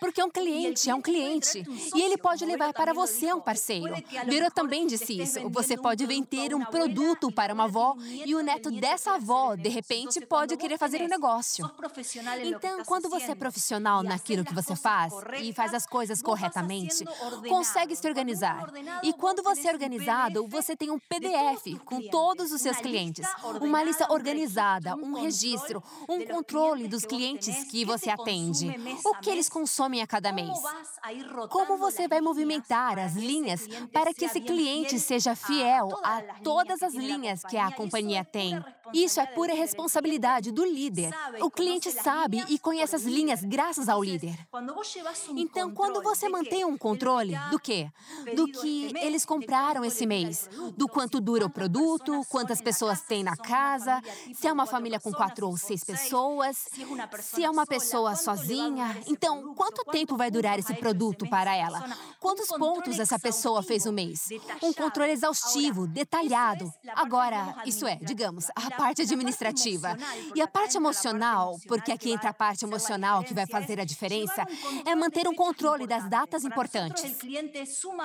porque um cliente é um cliente e ele pode levar para você um parceiro. Vero também disse isso. Você pode vender um produto para uma avó e o neto dessa avó, de repente, pode querer fazer um negócio. Então, quando você é profissional naquilo que você faz e faz as coisas corretamente, consegue se organizar. E quando você é organizado, você tem um PDF com todos os seus clientes, uma lista organizada, um registro, um controle dos clientes que você atende, o que eles consomem a cada mês. Como você vai movimentar as linhas para que esse cliente seja fiel a todas as linhas que a companhia tem? Isso é pura responsabilidade do líder. O cliente sabe e conhece as linhas graças ao líder. Então, quando você mantém um controle do quê? Do que eles compraram esse mês, do quanto dura o produto, quantas pessoas tem na casa, se é uma família com quatro ou seis pessoas, se é uma pessoa sozinha. Então, quanto tempo vai durar esse produto para ela? Quantos pontos essa pessoa fez no mês? Um controle exaustivo, detalhado. Agora, isso é, digamos, a parte administrativa. E a parte emocional, porque aqui entra a parte emocional que vai fazer a diferença, é manter um controle das datas importantes.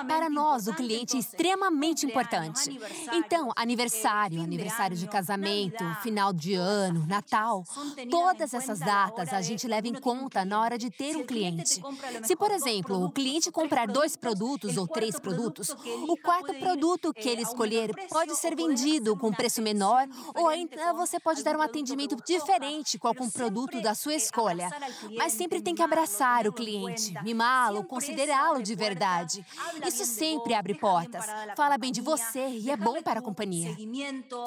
Para nós, o cliente é extremamente importante. Então, aniversário, aniversário de casamento, final de ano, Natal, todas essas datas a gente leva em conta na hora de ter um cliente. Se, por exemplo, o cliente comprar dois produtos ou três produtos, o quarto produto que ele escolher pode ser vendido com preço menor ou ainda você pode dar um atendimento diferente com algum produto da sua escolha. Mas sempre tem que abraçar o cliente, mimá-lo, considerá-lo de verdade. Isso sempre abre portas. Fala bem de você e é bom para a companhia.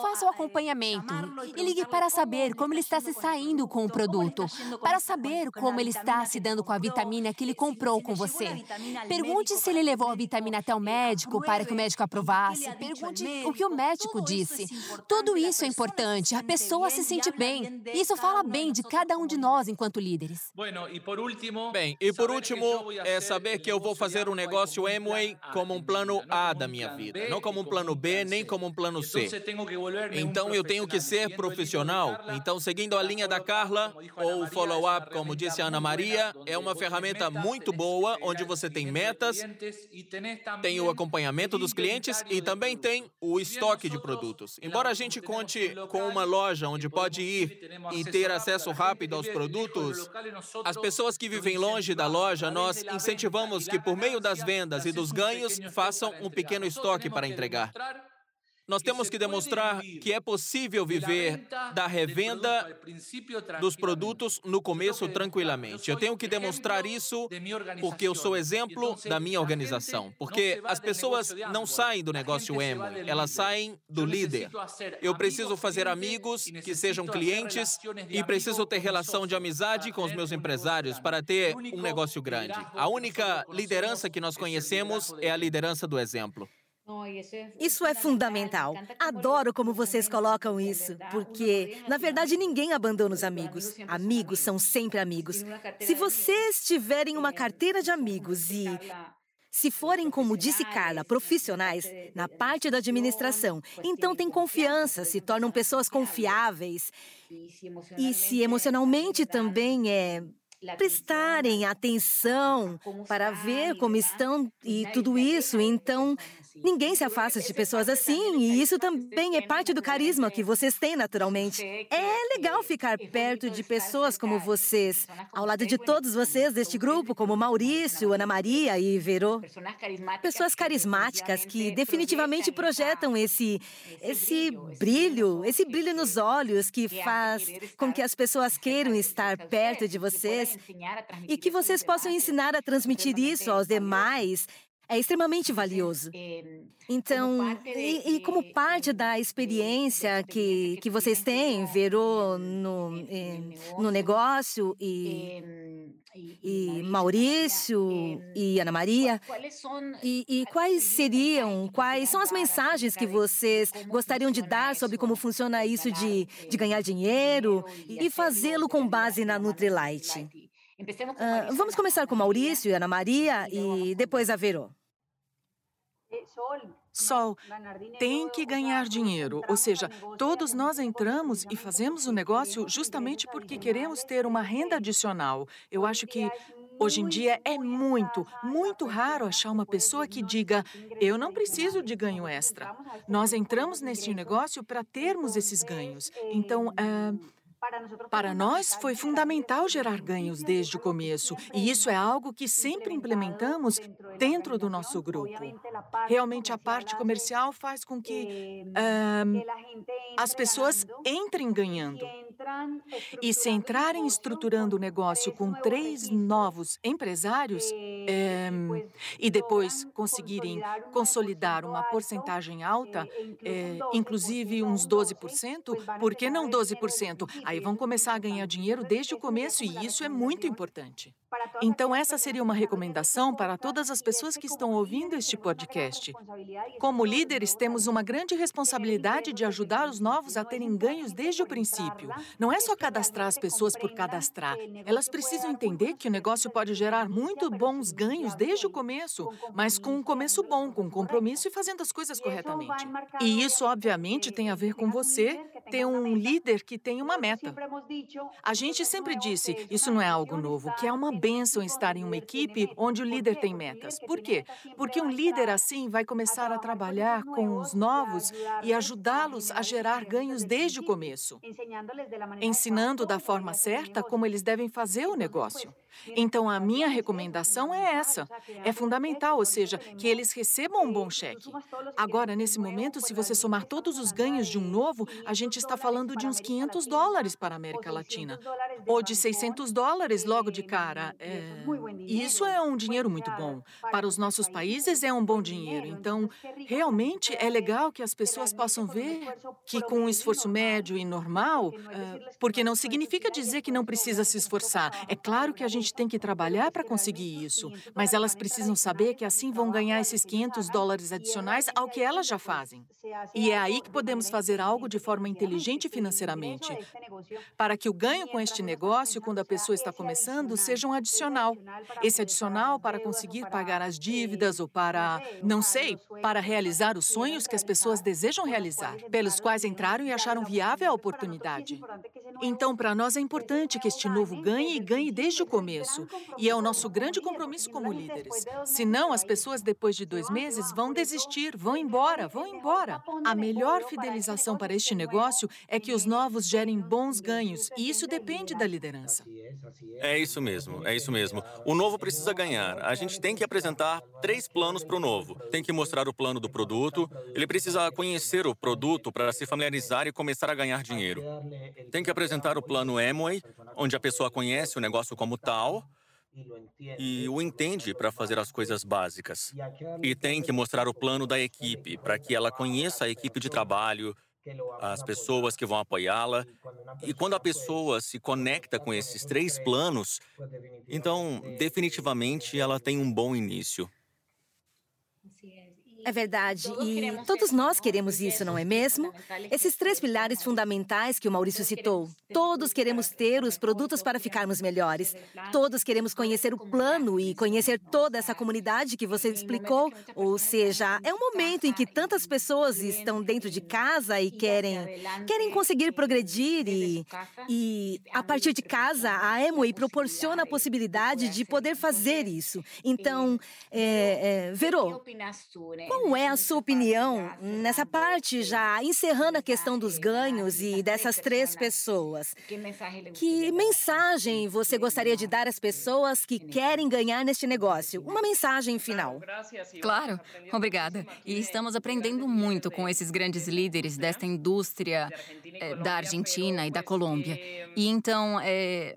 Faça o acompanhamento e ligue para saber como ele está se saindo com o produto, para saber como ele está se dando com a vitamina que ele comprou com você. Pergunte se ele levou a vitamina até o médico para que o médico aprovasse. Pergunte o que o médico disse. Tudo isso é importante importante. A pessoa se sente bem. Isso fala bem de cada um de nós enquanto líderes. Bem, e por último, é saber que eu vou fazer um negócio Amway como um plano A da minha vida, não como um plano B, nem como um plano C. Então eu tenho que ser profissional. Então, seguindo a linha da Carla, ou o follow-up, como disse a Ana Maria, é uma ferramenta muito boa, onde você tem metas, tem o acompanhamento dos clientes e também tem o estoque de produtos. Embora a gente conte com uma loja onde pode ir e ter acesso rápido aos produtos, as pessoas que vivem longe da loja, nós incentivamos que, por meio das vendas e dos ganhos, façam um pequeno estoque para entregar. Nós temos que demonstrar que é possível viver da revenda dos produtos no começo tranquilamente. Eu tenho que demonstrar isso porque eu sou exemplo da minha organização. Porque as pessoas não saem do negócio emo, elas saem do líder. Eu preciso fazer amigos que sejam clientes e preciso ter relação de amizade com os meus empresários para ter um negócio grande. A única liderança que nós conhecemos é a liderança do exemplo. Isso é fundamental. Adoro como vocês colocam isso, porque, na verdade, ninguém abandona os amigos. Amigos são sempre amigos. Se vocês tiverem uma carteira de amigos e se forem, como disse Carla, profissionais na parte da administração, então têm confiança, se tornam pessoas confiáveis. E se emocionalmente também é prestarem atenção para ver como estão e tudo isso. Então, ninguém se afasta de pessoas assim, e isso também é parte do carisma que vocês têm naturalmente. É legal ficar perto de pessoas como vocês, ao lado de todos vocês deste grupo, como Maurício, Ana Maria e Verô. Pessoas carismáticas que definitivamente projetam esse esse brilho, esse brilho nos olhos que faz com que as pessoas queiram estar perto de vocês e que vocês possam ensinar a transmitir isso aos demais é extremamente valioso. Então, e, e, como parte da experiência que, que vocês têm, Verô no, no negócio e, e Maurício e Ana Maria, e, e quais seriam, quais são as mensagens que vocês gostariam de dar sobre como funciona isso de, de ganhar dinheiro e fazê-lo com base na Nutrilite? Uh, vamos começar com Maurício e Ana Maria e depois a Verô. Sol, tem que ganhar dinheiro. Ou seja, todos nós entramos e fazemos o negócio justamente porque queremos ter uma renda adicional. Eu acho que Hoje em dia é muito, muito raro achar uma pessoa que diga: eu não preciso de ganho extra. Nós entramos neste negócio para termos esses ganhos. Então, uh, para nós, foi fundamental gerar ganhos desde o começo, e isso é algo que sempre implementamos dentro do nosso grupo. Realmente, a parte comercial faz com que uh, as pessoas entrem ganhando. E se entrarem estruturando o negócio com três novos empresários é, e depois conseguirem consolidar uma porcentagem alta, é, inclusive uns 12%, por que não 12%? Aí vão começar a ganhar dinheiro desde o começo e isso é muito importante. Então, essa seria uma recomendação para todas as pessoas que estão ouvindo este podcast. Como líderes, temos uma grande responsabilidade de ajudar os novos a terem ganhos desde o princípio. Não é só cadastrar as pessoas por cadastrar. Elas precisam entender que o negócio pode gerar muito bons ganhos desde o começo, mas com um começo bom, com compromisso e fazendo as coisas corretamente. E isso, obviamente, tem a ver com você ter um líder que tem uma meta. A gente sempre disse, isso não é algo novo, que é uma bênção estar em uma equipe onde o líder tem metas. Por quê? Porque um líder assim vai começar a trabalhar com os novos e ajudá-los a gerar ganhos desde o começo, ensinando da forma certa como eles devem fazer o negócio. Então, a minha recomendação é essa. É fundamental, ou seja, que eles recebam um bom cheque. Agora, nesse momento, se você somar todos os ganhos de um novo, a gente está falando de uns 500 dólares para a América Latina. Ou de 600 dólares logo de cara. É... Isso é um dinheiro muito bom. Para os nossos países é um bom dinheiro. Então, realmente é legal que as pessoas possam ver que com um esforço médio e normal, é... porque não significa dizer que não precisa se esforçar. É claro que a gente tem que trabalhar para conseguir isso, mas elas precisam saber que assim vão ganhar esses 500 dólares adicionais ao que elas já fazem. E é aí que podemos fazer algo de forma inteligente financeiramente, para que o ganho com este negócio, quando a pessoa está começando, seja um adicional. Esse adicional para conseguir pagar as dívidas ou para, não sei, para realizar os sonhos que as pessoas desejam realizar, pelos quais entraram e acharam viável a oportunidade. Então, para nós é importante que este novo ganhe e ganhe desde o começo. E é o nosso grande compromisso como líderes. Senão, as pessoas, depois de dois meses, vão desistir, vão embora, vão embora. A melhor fidelização para este negócio é que os novos gerem bons ganhos, e isso depende da liderança. É isso mesmo, é isso mesmo. O novo precisa ganhar. A gente tem que apresentar três planos para o novo. Tem que mostrar o plano do produto, ele precisa conhecer o produto para se familiarizar e começar a ganhar dinheiro. Tem que apresentar o plano Amway, onde a pessoa conhece o negócio como tal e o entende para fazer as coisas básicas. E tem que mostrar o plano da equipe, para que ela conheça a equipe de trabalho, as pessoas que vão apoiá-la. E quando a pessoa se conecta com esses três planos, então, definitivamente, ela tem um bom início. É verdade. E todos nós queremos isso, não é mesmo? Esses três pilares fundamentais que o Maurício citou. Todos queremos ter os produtos para ficarmos melhores. Todos queremos conhecer o plano e conhecer toda essa comunidade que você explicou. Ou seja, é um momento em que tantas pessoas estão dentro de casa e querem, querem conseguir progredir e, e a partir de casa, a Amway proporciona a possibilidade de poder fazer isso. Então, é, é, Verô, qual é a sua opinião nessa parte, já encerrando a questão dos ganhos e dessas três pessoas? Que mensagem você gostaria de dar às pessoas que querem ganhar neste negócio? Uma mensagem final. Claro, obrigada. E estamos aprendendo muito com esses grandes líderes desta indústria é, da Argentina e da Colômbia. E então, é,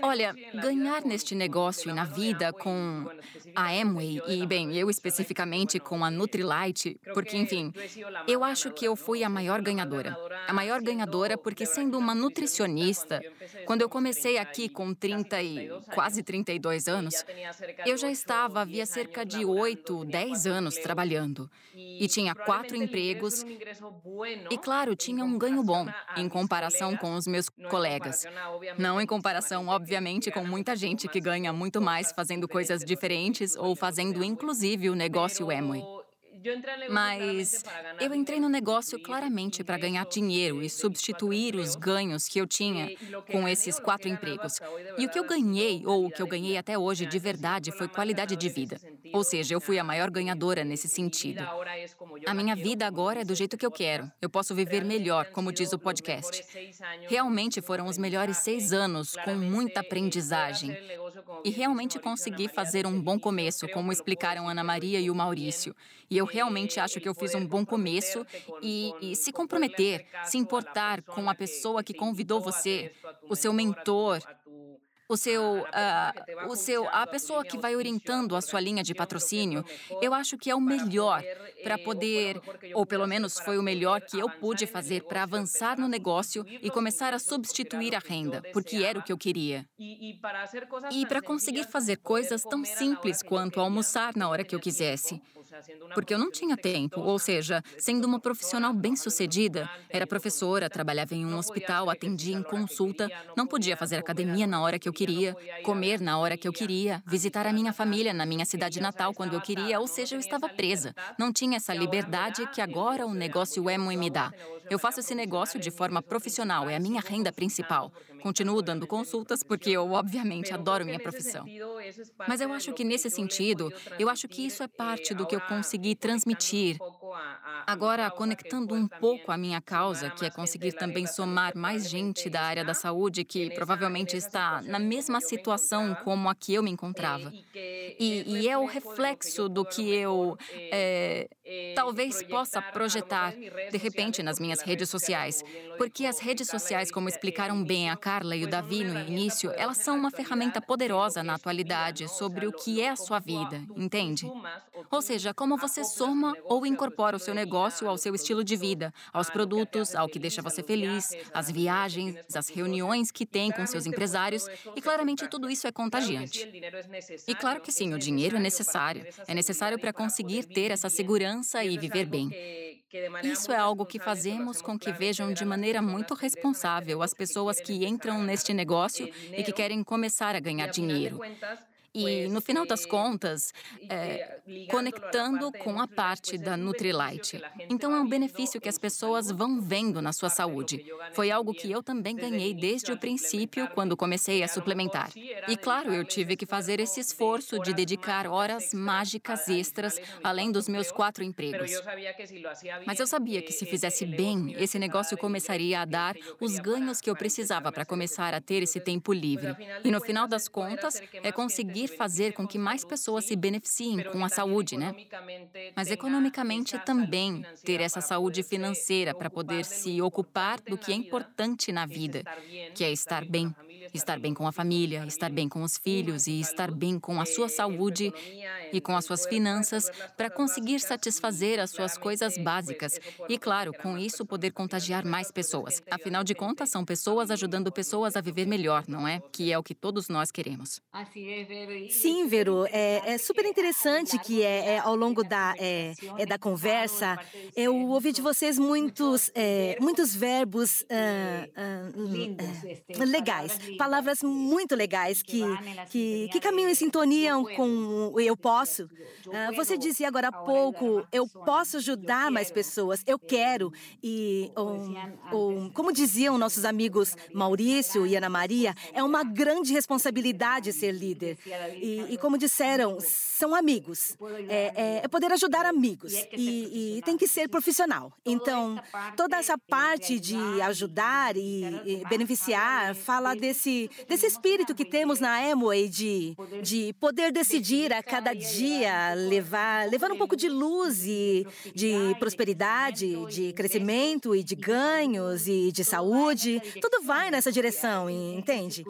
olha, ganhar neste negócio e na vida com a Amway e, bem, eu especificamente com a Nutrilite, porque, enfim, eu acho que eu fui a maior ganhadora. A maior ganhadora porque, sendo uma nutricionista, quando eu comecei aqui com 30 e quase 32 anos, eu já estava havia cerca de 8, 10 anos trabalhando e tinha quatro empregos e, claro, tinha um ganho bom em comparação com os meus colegas. Não em comparação, obviamente, com muita gente que ganha muito mais fazendo coisas diferentes ou fazendo inclusive o negócio Amway. Mas eu entrei no negócio claramente para ganhar dinheiro e substituir os ganhos que eu tinha com esses quatro empregos. E o que eu ganhei, ou o que eu ganhei até hoje de verdade, foi qualidade de vida. Ou seja, eu fui a maior ganhadora nesse sentido. A minha vida agora é do jeito que eu quero. Eu posso viver melhor, como diz o podcast. Realmente foram os melhores seis anos com muita aprendizagem. E realmente consegui fazer um bom começo, como explicaram Ana Maria e o Maurício. E eu realmente acho que eu fiz um bom começo e, e se comprometer, se importar com a pessoa que convidou você, o seu mentor, o seu, uh, o seu, a pessoa que vai orientando a sua linha de patrocínio, eu acho que é o melhor para poder, ou pelo menos foi o melhor que eu pude fazer para avançar no negócio e começar a substituir a renda, porque era o que eu queria. E para conseguir fazer coisas tão simples quanto almoçar na hora que eu quisesse porque eu não tinha tempo. Ou seja, sendo uma profissional bem-sucedida, era professora, trabalhava em um hospital, atendia em consulta, não podia fazer academia na hora que eu queria, comer na hora que eu queria, visitar a minha família na minha cidade natal quando eu queria, ou seja, eu estava presa. Não tinha essa liberdade que agora o negócio Emo me dá. Eu faço esse negócio de forma profissional, é a minha renda principal. Continuo dando consultas porque eu, obviamente, adoro minha profissão. Mas eu acho que nesse sentido, eu acho que isso é parte do que eu consegui transmitir. Agora, conectando um pouco a minha causa, que é conseguir também somar mais gente da área da saúde que provavelmente está na mesma situação como a que eu me encontrava. E, e é o reflexo do que eu é, talvez possa projetar, de repente, nas minhas redes sociais. Porque as redes sociais, como explicaram bem a Carla e o Davi no início, elas são uma ferramenta poderosa na atualidade sobre o que é a sua vida, entende? Ou seja, como você soma ou incorpora o seu negócio ao seu estilo de vida, aos produtos, ao que deixa você feliz, às viagens, às reuniões que tem com seus empresários, e claramente tudo isso é contagiante. E claro que sim, o dinheiro é necessário. É necessário para conseguir ter essa segurança e viver bem. Isso é algo que fazemos com que vejam de maneira muito responsável as pessoas que entram neste negócio e que querem começar a ganhar dinheiro. E, no final das contas, é, conectando com a parte da Nutrilite. Então, é um benefício que as pessoas vão vendo na sua saúde. Foi algo que eu também ganhei desde o princípio, quando comecei a suplementar. E, claro, eu tive que fazer esse esforço de dedicar horas mágicas extras, além dos meus quatro empregos. Mas eu sabia que, se fizesse bem, esse negócio começaria a dar os ganhos que eu precisava para começar a ter esse tempo livre. E, no final das contas, é conseguir conseguir fazer com que mais pessoas se beneficiem com a saúde, né? Mas economicamente também ter essa saúde financeira para poder se ocupar do que é importante na vida, que é estar bem. Estar bem com a família, estar bem com os filhos e estar bem com a sua saúde e com as suas finanças para conseguir satisfazer as suas coisas básicas. e, claro, com isso poder contagiar mais pessoas. Afinal de contas, são pessoas ajudando pessoas a viver melhor, não é? Que é o que todos nós queremos. Sim, Vero, é, é super interessante que é, é ao longo da, é, é, da conversa. eu ouvi de vocês muitos, é, muitos verbos uh, uh, legais, palavras muito legais que, que, que caminham em sintonia com o eu posso. Uh, você dizia agora há pouco, eu posso ajudar mais pessoas, eu quero. E, como diziam nossos amigos Maurício e Ana Maria, é uma grande responsabilidade ser líder. E, e como disseram, são amigos. É, é, é poder ajudar amigos. E, e, tem que ser profissional. Então, toda essa parte de ajudar e, e beneficiar fala desse, desse espírito que temos na Amway de, de poder decidir a cada dia levar, levar um pouco de luz e de prosperidade, de crescimento e de ganhos e de saúde. Tudo vai nessa direção, entende?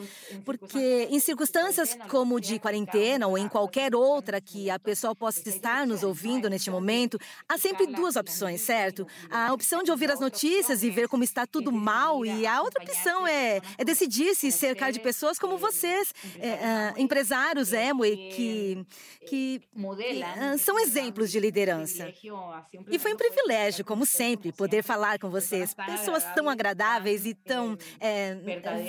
Porque em circunstâncias como de quarentena ou em qualquer outra que a pessoa possa estar nos ouvindo neste momento, há sempre duas opções, certo? A opção de ouvir as notícias e ver como está tudo mal, e a outra opção é, é decidir se cercar de pessoas como vocês, é, uh, empresários Amway, que, que uh, são exemplos de liderança. E foi um privilégio, como sempre, poder falar com vocês, pessoas tão agradáveis e tão é,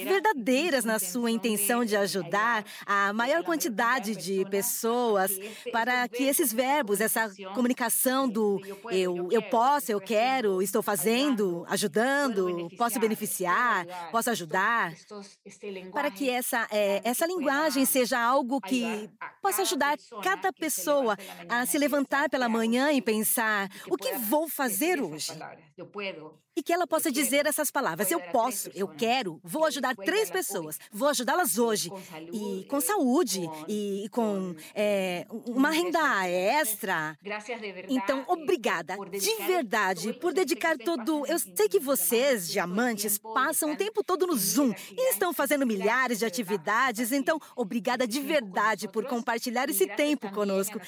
verdadeiras na sua intenção de ajudar a maior quantidade de pessoas para que esses verbos, essa comunicação do eu, eu posso, eu quero, estou fazendo, ajudando, posso beneficiar, posso ajudar, para que essa, é, essa linguagem seja algo que possa ajudar cada pessoa a se levantar pela manhã e pensar: o que vou fazer hoje? E que ela possa dizer essas palavras: eu posso, eu quero, vou ajudar três pessoas, vou ajudá-las hoje, e com saúde, e com é, uma renda extra. Então, obrigada, de verdade, por dedicar todo. Eu sei que vocês, diamantes, passam o tempo todo no Zoom e estão fazendo milhares de atividades, então, obrigada de verdade por compartilhar esse tempo conosco.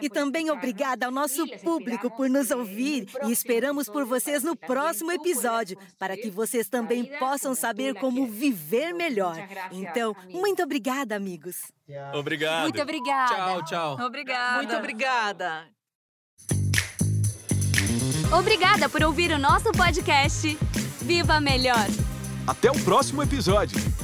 E também obrigada ao nosso público por nos ouvir e esperamos por vocês no próximo episódio, para que vocês também possam saber como viver melhor. Então, muito obrigada, amigos. Obrigado. Muito obrigada. Tchau, tchau. Obrigada. Muito obrigada. Obrigada por ouvir o nosso podcast. Viva Melhor! Até o próximo episódio.